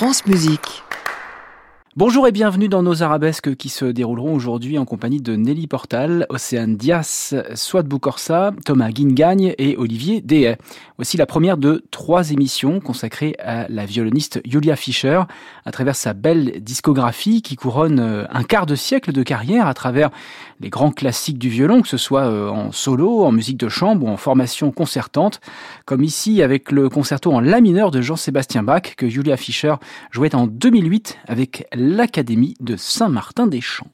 France Musique. Bonjour et bienvenue dans nos arabesques qui se dérouleront aujourd'hui en compagnie de Nelly Portal, Océane Dias, Swat Boukorsa, Thomas Guingagne et Olivier Dehay. Voici la première de trois émissions consacrées à la violoniste Julia Fischer à travers sa belle discographie qui couronne euh, un quart de siècle de carrière à travers les grands classiques du violon, que ce soit euh, en solo, en musique de chambre ou en formation concertante, comme ici avec le concerto en la mineur de Jean-Sébastien Bach que Julia Fischer jouait en 2008 avec l'Académie de Saint-Martin-des-Champs.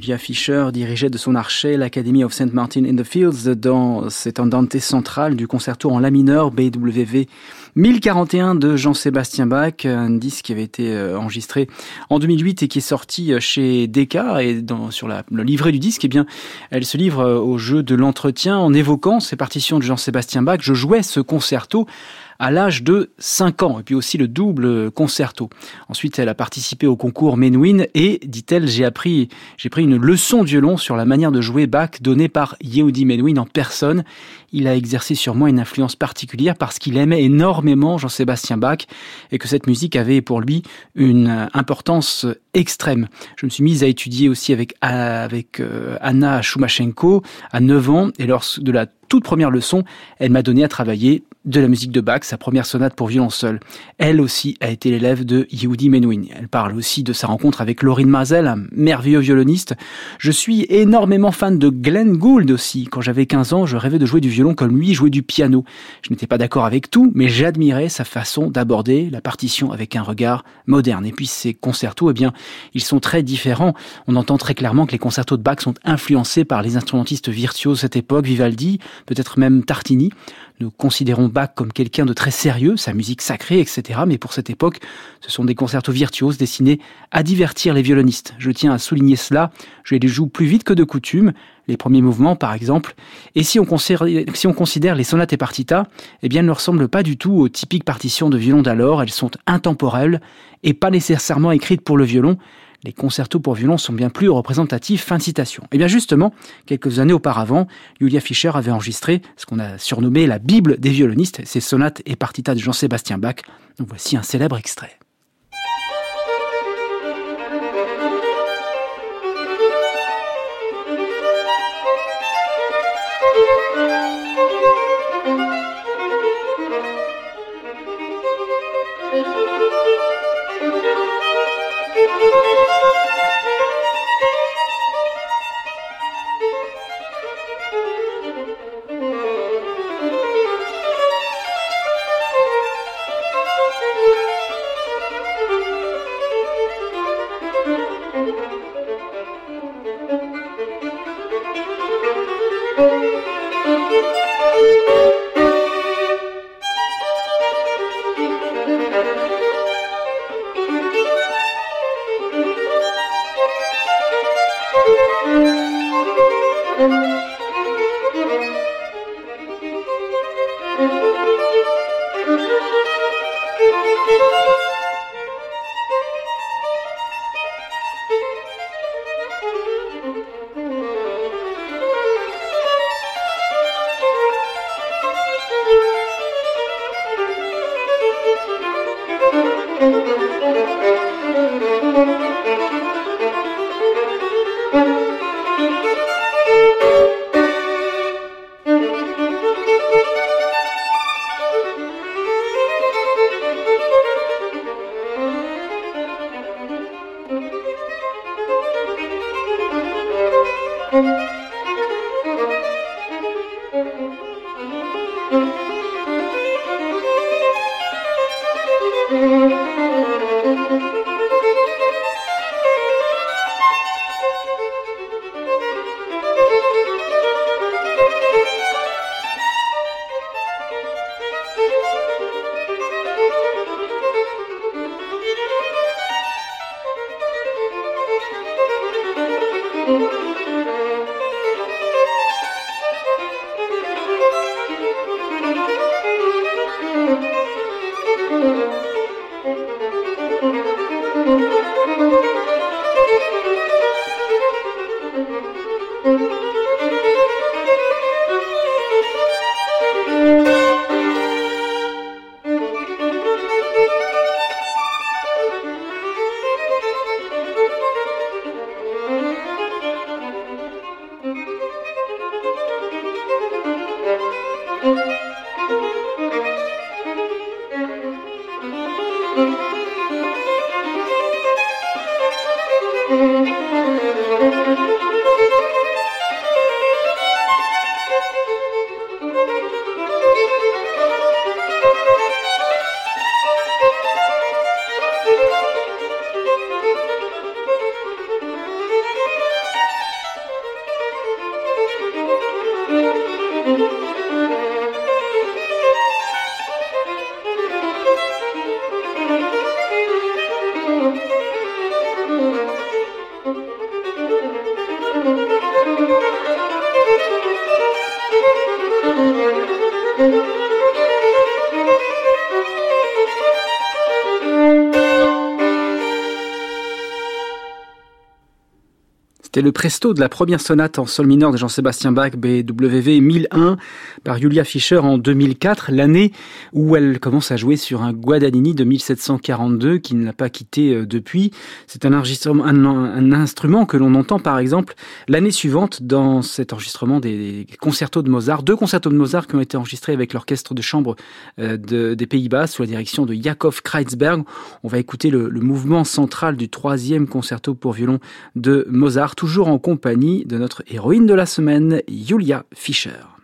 Julia Fischer dirigeait de son archet l'Academy of St. Martin in the Fields dans cet andante central du concerto en la mineur BWV 1041 de Jean-Sébastien Bach, un disque qui avait été euh, enregistré en 2008 et qui est sorti euh, chez Decca et dans, sur la, le livret du disque, eh bien, elle se livre euh, au jeu de l'entretien en évoquant ces partitions de Jean-Sébastien Bach. Je jouais ce concerto à l'âge de 5 ans, et puis aussi le double concerto. Ensuite, elle a participé au concours Menuhin et, dit-elle, j'ai appris, j'ai pris une leçon de violon sur la manière de jouer Bach donnée par Yehudi Menuhin en personne. Il a exercé sur moi une influence particulière parce qu'il aimait énormément Jean-Sébastien Bach et que cette musique avait pour lui une importance extrême. Je me suis mise à étudier aussi avec, euh, Anna Shumashenko à 9 ans et lors de la toute première leçon, elle m'a donné à travailler de la musique de Bach, sa première sonate pour violon seul. Elle aussi a été l'élève de Yehudi Menuhin. Elle parle aussi de sa rencontre avec Laurine Mazel, un merveilleux violoniste. Je suis énormément fan de Glenn Gould aussi. Quand j'avais 15 ans, je rêvais de jouer du violon comme lui jouait du piano. Je n'étais pas d'accord avec tout, mais j'admirais sa façon d'aborder la partition avec un regard moderne. Et puis ces concertos, eh bien, ils sont très différents. On entend très clairement que les concertos de Bach sont influencés par les instrumentistes virtuoses de cette époque, Vivaldi, peut-être même Tartini. Nous considérons Bach comme quelqu'un de très sérieux, sa musique sacrée, etc. Mais pour cette époque, ce sont des concertos virtuoses destinés à divertir les violonistes. Je tiens à souligner cela. Je les joue plus vite que de coutume, les premiers mouvements par exemple. Et si on considère, si on considère les sonates et partitas, eh bien, elles ne ressemblent pas du tout aux typiques partitions de violon d'alors. Elles sont intemporelles et pas nécessairement écrites pour le violon les concertos pour violon sont bien plus représentatifs. Fin de citation. Et eh bien justement, quelques années auparavant, Julia Fischer avait enregistré ce qu'on a surnommé la Bible des violonistes, ses sonates et partitas de Jean-Sébastien Bach. voici un célèbre extrait. C'était le presto de la première sonate en sol mineur de Jean-Sébastien Bach, BWV 1001, par Julia Fischer en 2004, l'année où elle commence à jouer sur un Guadagnini de 1742 qui ne l'a pas quitté euh, depuis. C'est un, un, instrument que l'on entend par exemple l'année suivante dans cet enregistrement des concertos de Mozart, deux concertos de Mozart qui ont été enregistrés avec l'orchestre de chambre euh, des Pays-Bas sous la direction de Jakob Kreitzberg. On va écouter le mouvement central du troisième concerto pour violon de Mozart toujours en compagnie de notre héroïne de la semaine, Julia Fischer.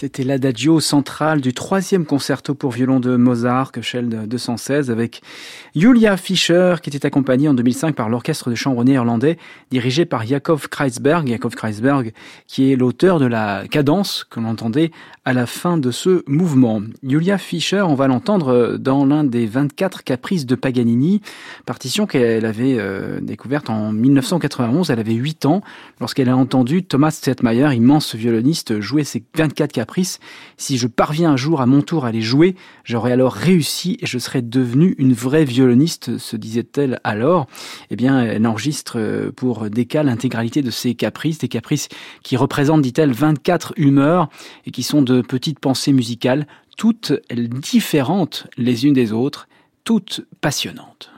C'était l'adagio central du troisième concerto pour violon de Mozart, Köchel 216, avec Julia Fischer, qui était accompagnée en 2005 par l'orchestre de chambre néerlandais, dirigé par Jakob Kreisberg. Jakob Kreisberg, qui est l'auteur de la cadence que l'on entendait à la fin de ce mouvement. Julia Fischer, on va l'entendre dans l'un des 24 caprices de Paganini, partition qu'elle avait euh, découverte en 1991. Elle avait 8 ans lorsqu'elle a entendu Thomas Zetmeyer, immense violoniste, jouer ces 24 caprices si je parviens un jour à mon tour à les jouer, j'aurai alors réussi et je serai devenue une vraie violoniste, se disait-elle alors. Eh bien, elle enregistre euh, pour Decca l'intégralité de ces caprices, des caprices qui représentent, dit-elle, 24 humeurs et qui sont de petites pensées musicales, toutes différentes les unes des autres, toutes passionnantes.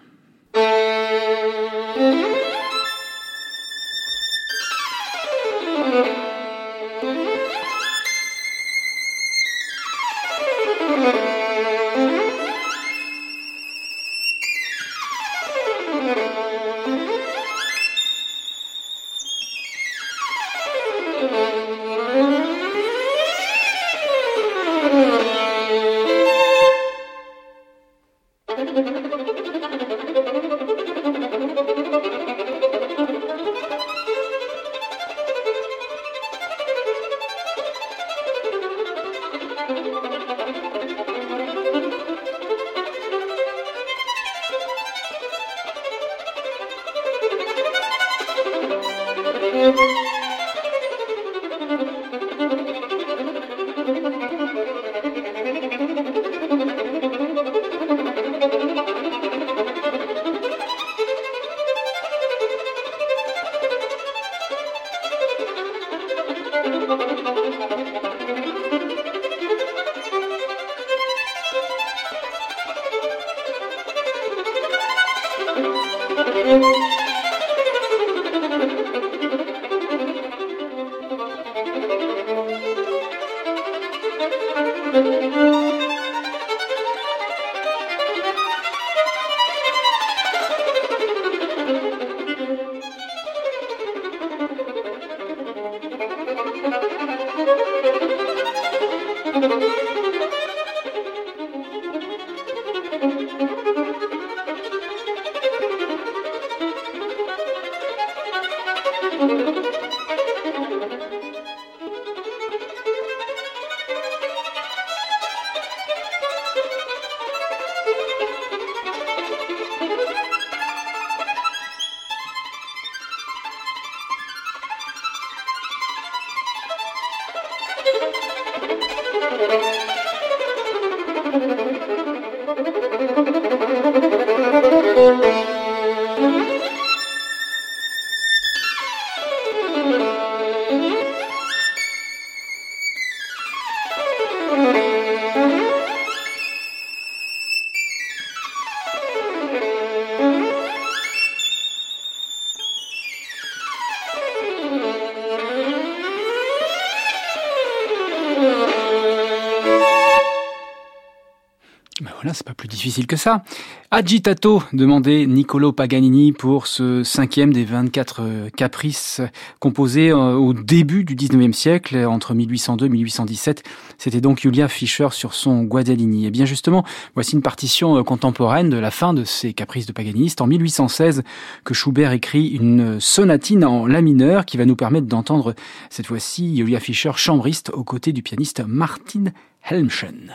C'est pas plus difficile que ça. Agitato, demandait Niccolo Paganini pour ce cinquième des 24 euh, caprices composés euh, au début du 19e siècle, entre 1802 et 1817. C'était donc Julia Fischer sur son Guadagnini. Et bien justement, voici une partition euh, contemporaine de la fin de ces caprices de Paganini. C'est en 1816 que Schubert écrit une sonatine en la mineur qui va nous permettre d'entendre cette fois-ci Julia Fischer chambriste aux côtés du pianiste Martin Helmchen.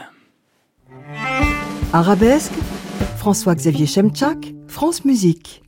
Arabesque, François-Xavier Chemchak, France Musique.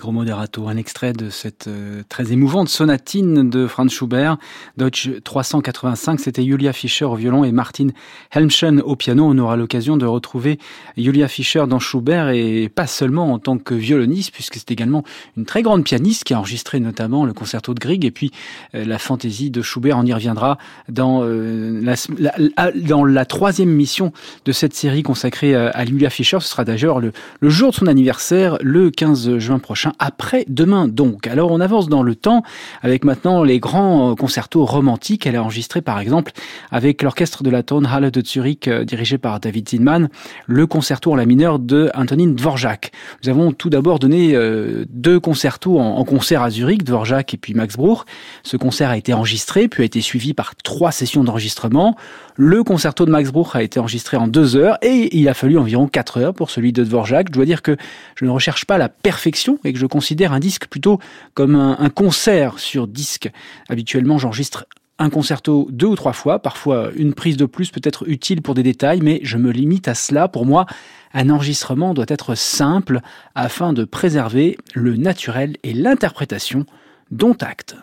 Allegro Moderato, un extrait de cette euh, très émouvante sonatine de Franz Schubert, Deutsch 385. C'était Julia Fischer au violon et Martin Helmchen au piano. On aura l'occasion de retrouver Julia Fischer dans Schubert et pas seulement en tant que violoniste, puisque c'est également une très grande pianiste qui a enregistré notamment le concerto de Grieg et puis euh, la fantaisie de Schubert. On y reviendra dans, euh, la, troisième mission de cette série consacrée à Julia Fischer. Ce sera d'ailleurs le, le jour de son anniversaire, le 15 juin prochain après demain donc. Alors on avance dans le temps avec maintenant les grands euh, concertos romantiques. Elle a enregistré par exemple avec l'orchestre de la Tonhalle de Zurich euh, dirigé par David Zinman le concerto en la mineure de Antonin Dvorak. Nous avons tout d'abord donné euh, deux concertos en, concert à Zurich, Dvorak et puis Max Bruch. Ce concert a été enregistré puis a été suivi par trois sessions d'enregistrement. Le concerto de Max Bruch a été enregistré en deux heures et il a fallu environ quatre heures pour celui de Dvorak. Je dois dire que je ne recherche pas la perfection et que je considère un disque plutôt comme un, concert sur disque. Habituellement, j'enregistre un concerto deux ou trois fois, parfois une prise de plus peut être utile pour des détails, mais je me limite à cela. Pour moi, un enregistrement doit être simple afin de préserver le naturel et l'interprétation dont acte.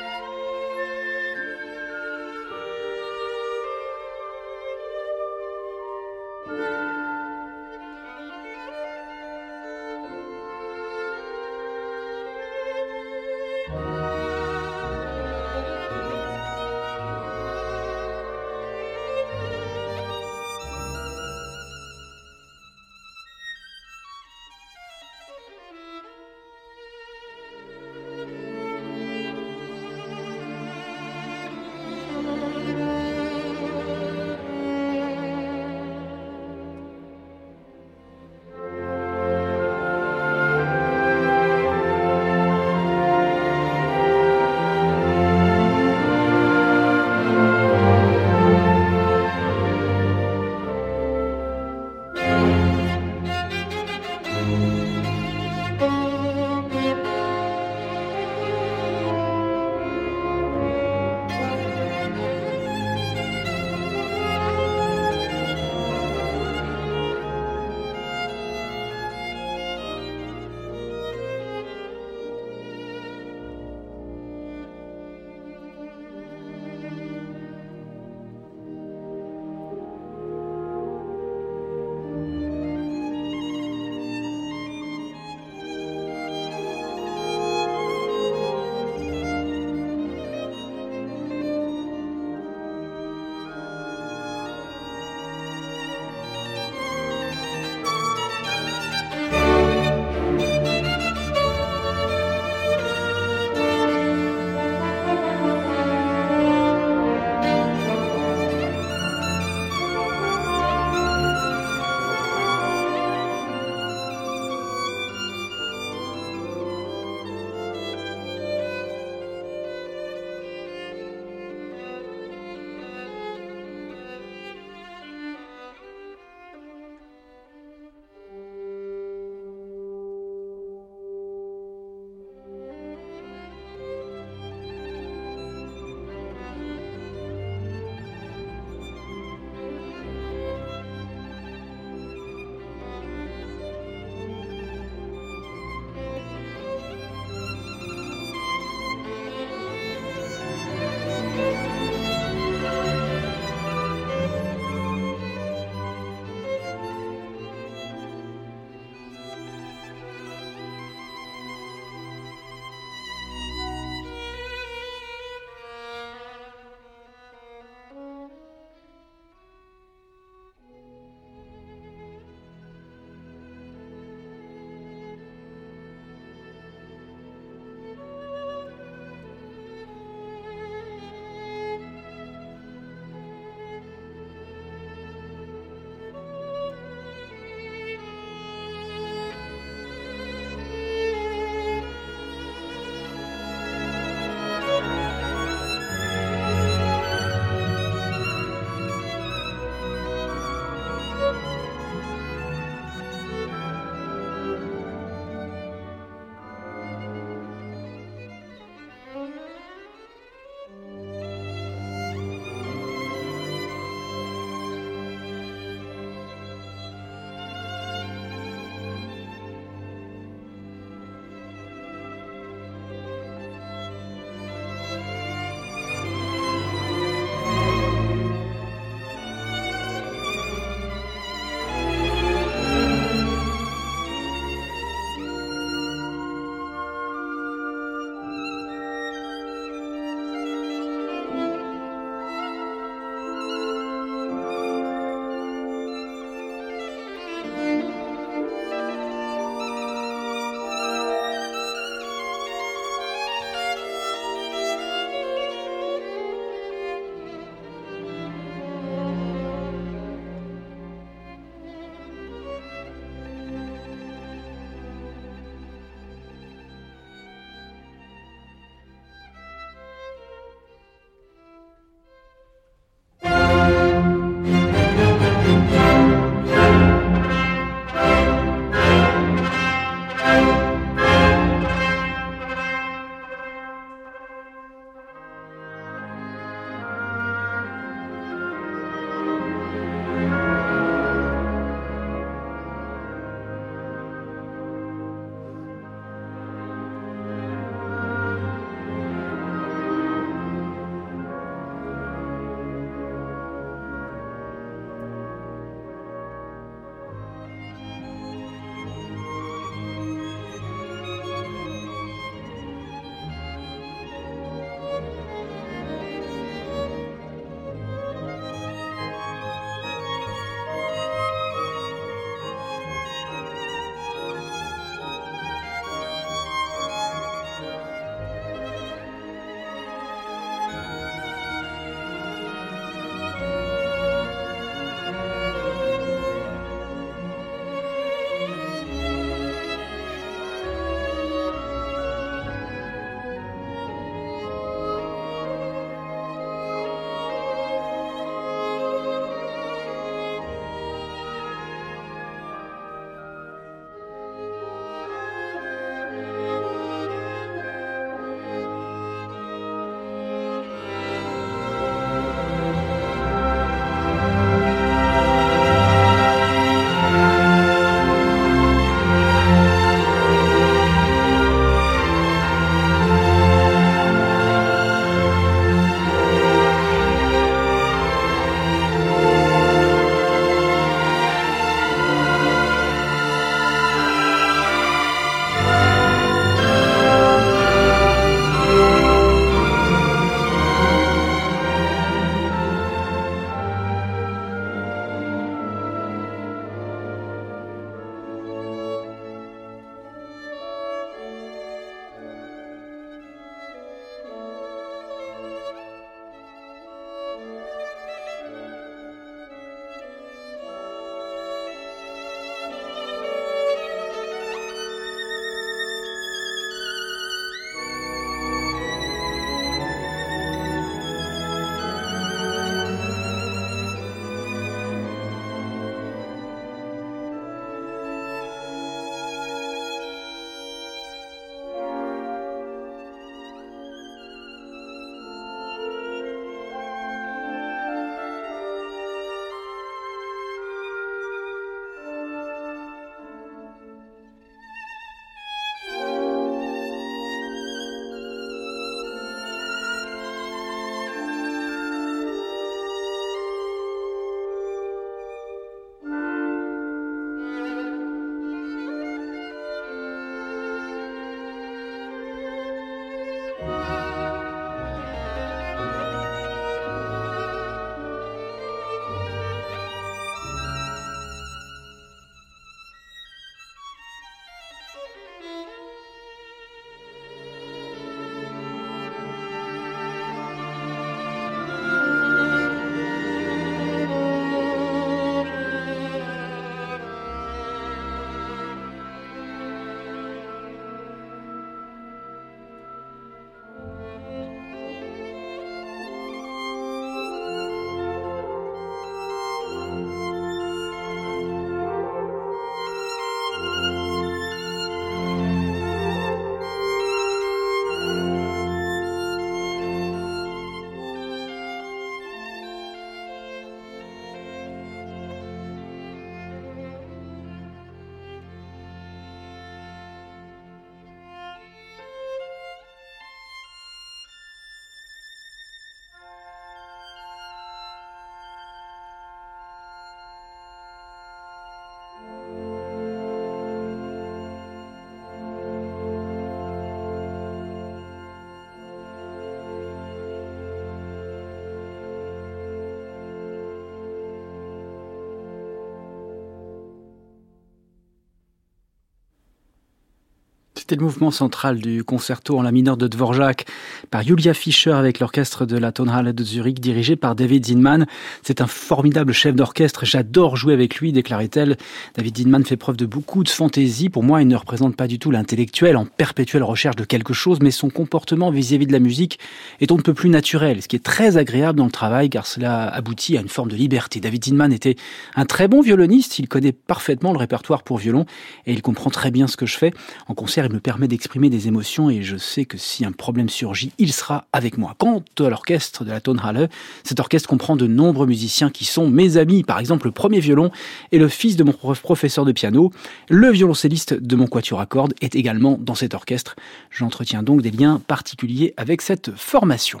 C'était le mouvement central du concerto en la mineure de Dvorak par Julia Fischer avec l'orchestre de la Tonhalle de Zurich dirigé par David Zinman. C'est un formidable chef d'orchestre. J'adore jouer avec lui, déclarait-elle. David Zinman fait preuve de beaucoup de fantaisie. Pour moi, il ne représente pas du tout l'intellectuel en perpétuelle recherche de quelque chose, mais son comportement vis-à-vis de la musique est on ne peut plus naturel, ce qui est très agréable dans le travail car cela aboutit à une forme de liberté. David Zinman était un très bon violoniste. Il connaît parfaitement le répertoire pour violon et il comprend très bien ce que je fais. En concert, permet d'exprimer des émotions et je sais que si un problème surgit, il sera avec moi. Quant à l'orchestre de la Tonhalle, cet orchestre comprend de nombreux musiciens qui sont mes amis. Par exemple, le premier violon est le fils de mon professeur de piano. Le violoncelliste de mon quatuor à cordes est également dans cet orchestre. J'entretiens donc des liens particuliers avec cette formation.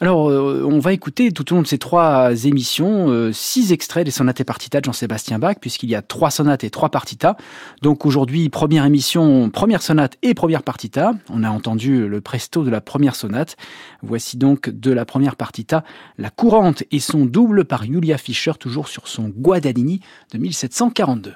Alors, euh, on va écouter tout au long de ces trois émissions euh, six extraits des sonates et partitas de Jean-Sébastien Bach, puisqu'il y a trois sonates et trois partitas. Donc aujourd'hui, première émission, première sonate et première partita. On a entendu le presto de la première sonate. Voici donc de la première partita la courante et son double par Julia Fischer, toujours sur son Guadagnini de 1742.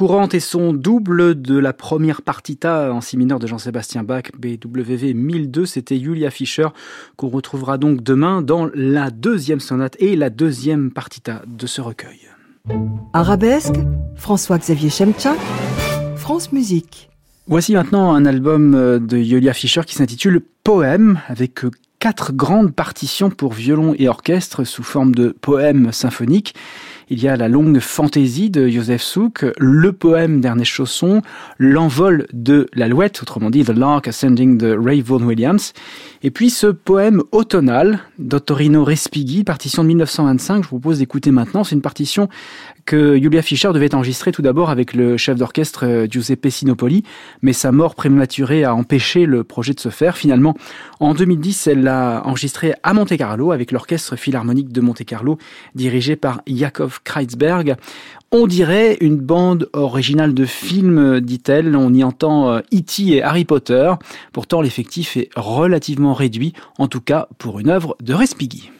Courante et son double de la première partita en si mineur de Jean-Sébastien Bach, BWV 1002, c'était Julia Fischer, qu'on retrouvera donc demain dans la deuxième sonate et la deuxième partita de ce recueil. Arabesque, François-Xavier Chemchak, France Musique. Voici maintenant un album de Julia Fischer qui s'intitule Poème, avec quatre grandes partitions pour violon et orchestre sous forme de poèmes symphoniques. Il y a la longue fantaisie de Joseph Souk, le poème d'Ernest Chausson, l'envol de l'alouette, autrement dit The Lark Ascending de Ray Vaughan Williams, et puis ce poème automnal d'Ottorino Respighi, partition de 1925, je vous propose d'écouter maintenant, c'est une partition que Julia Fischer devait enregistrer tout d'abord avec le chef d'orchestre euh, Giuseppe Sinopoli, mais sa mort prématurée a empêché le projet de se faire. Finalement, en 2010, elle l'a enregistré à Monte Carlo avec l'orchestre philharmonique de Monte Carlo, dirigé par Yakov Kreizberg. On dirait une bande originale de film, dit-elle. On y entend E.T. et Harry Potter. Pourtant, l'effectif est relativement réduit, en tout cas pour une œuvre de Respighi.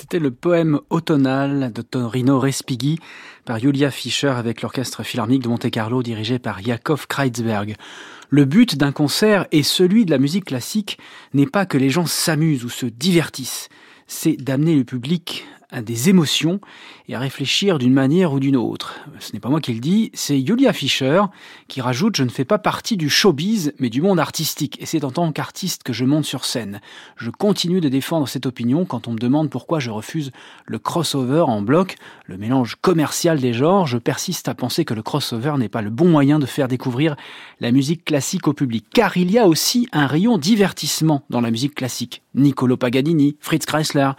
C'était le poème automnal de Torino Respighi par Julia Fischer avec l'orchestre philharmonique de Monte-Carlo dirigé par Yakov Kreitzberg. Le but d'un concert et celui de la musique classique n'est pas que les gens s'amusent ou se divertissent, c'est d'amener le public à des émotions et à réfléchir d'une manière ou d'une autre. Ce n'est pas moi qui le dis, c'est Julia Fischer qui rajoute Je ne fais pas partie du showbiz, mais du monde artistique, et c'est en tant qu'artiste que je monte sur scène. Je continue de défendre cette opinion quand on me demande pourquoi je refuse le crossover en bloc, le mélange commercial des genres. Je persiste à penser que le crossover n'est pas le bon moyen de faire découvrir la musique classique au public, car il y a aussi un rayon divertissement dans la musique classique. Niccolo Paganini, Fritz Kreisler,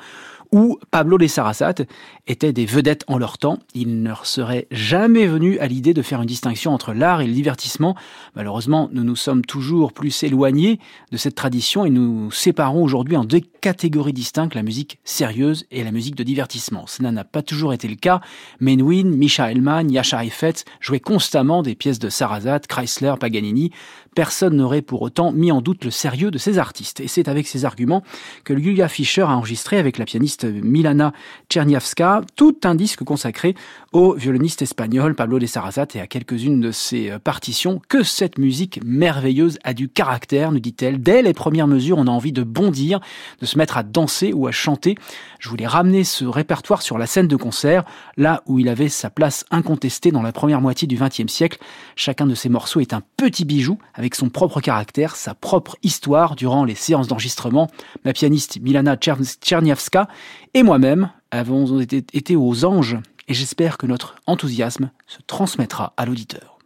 ou Pablo de Sarasate étaient des vedettes en leur temps. Il ne leur serait jamais venu à l'idée de faire une distinction entre l'art et le divertissement. Malheureusement, nous nous sommes toujours plus éloignés de cette tradition et nous séparons aujourd'hui en deux catégories distinctes, la musique sérieuse et la musique de divertissement. Cela n'a pas toujours été le cas. Menuhin, Misha Hellman, Yasha Heifetz jouaient constamment des pièces de Sarasate, Chrysler, Paganini. Personne n'aurait pour autant mis en doute le sérieux de ces artistes. Et c'est avec ces arguments que Julia Fischer a enregistré avec la pianiste Milana Czerniawska tout un disque consacré au violoniste espagnol Pablo de Sarasate et à quelques-unes de ses partitions. Que cette musique merveilleuse a du caractère, nous dit-elle. Dès les premières mesures, on a envie de bondir, de se mettre à danser ou à chanter. Je voulais ramener ce répertoire sur la scène de concert, là où il avait sa place incontestée dans la première moitié du XXe siècle. Chacun de ces morceaux est un petit bijou avec son propre caractère, sa propre histoire durant les séances d'enregistrement. Ma pianiste Milana Czerniawska et moi-même avons été aux anges et j'espère que notre enthousiasme se transmettra à l'auditeur.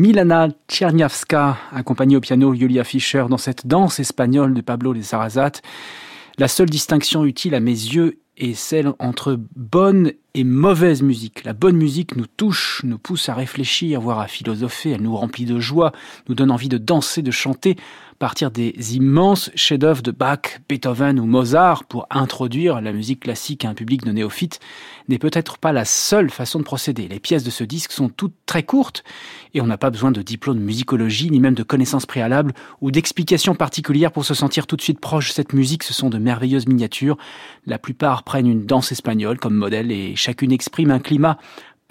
Milana Tcherniavska, accompagnée au piano Julia Fischer dans cette danse espagnole de Pablo de Sarrazat. La seule distinction utile à mes yeux est celle entre bonne et mauvaise musique. La bonne musique nous touche, nous pousse à réfléchir, voire à philosopher, elle nous remplit de joie, nous donne envie de danser, de chanter, partir des immenses chefs-d'œuvre de Bach, Beethoven ou Mozart pour introduire la musique classique à un public de néophytes n'est peut-être pas la seule façon de procéder. Les pièces de ce disque sont toutes très courtes et on n'a pas besoin de diplôme de musicologie ni même de connaissances préalables ou d'explications particulières pour se sentir tout de suite proche de cette musique. Ce sont de merveilleuses miniatures. La plupart prennent une danse espagnole comme modèle et chacune exprime un climat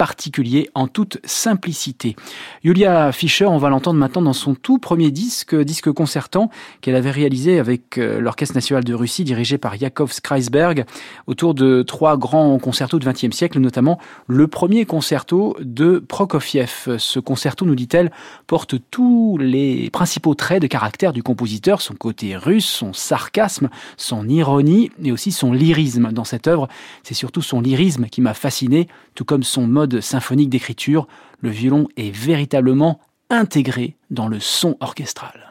particulier en toute simplicité. Julia Fischer, on va l'entendre maintenant dans son tout premier disque, disque concertant qu'elle avait réalisé avec euh, l'Orchestre national de Russie dirigé par Yakov Skreisberg autour de trois grands concertos du XXe siècle, notamment le premier concerto de Prokofiev. Ce concerto, nous dit-elle, porte tous les principaux traits de caractère du compositeur, son côté russe, son sarcasme, son ironie et aussi son lyrisme. Dans cette œuvre, c'est surtout son lyrisme qui m'a fasciné, tout comme son mode symphonique d'écriture, le violon est véritablement intégré dans le son orchestral.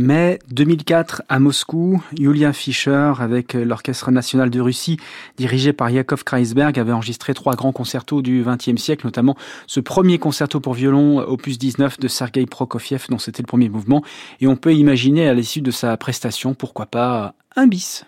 Mai 2004 à Moscou, Julian Fischer avec l'Orchestre national de Russie dirigé par Yakov Kreisberg avait enregistré trois grands concertos du XXe siècle, notamment ce premier concerto pour violon opus 19 de Sergei Prokofiev dont c'était le premier mouvement et on peut imaginer à l'issue de sa prestation pourquoi pas un bis.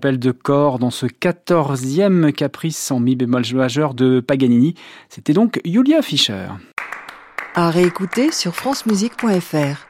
De corps dans ce quatorzième caprice en mi bémol majeur de Paganini. C'était donc Julia Fischer. À réécouter sur francemusique.fr.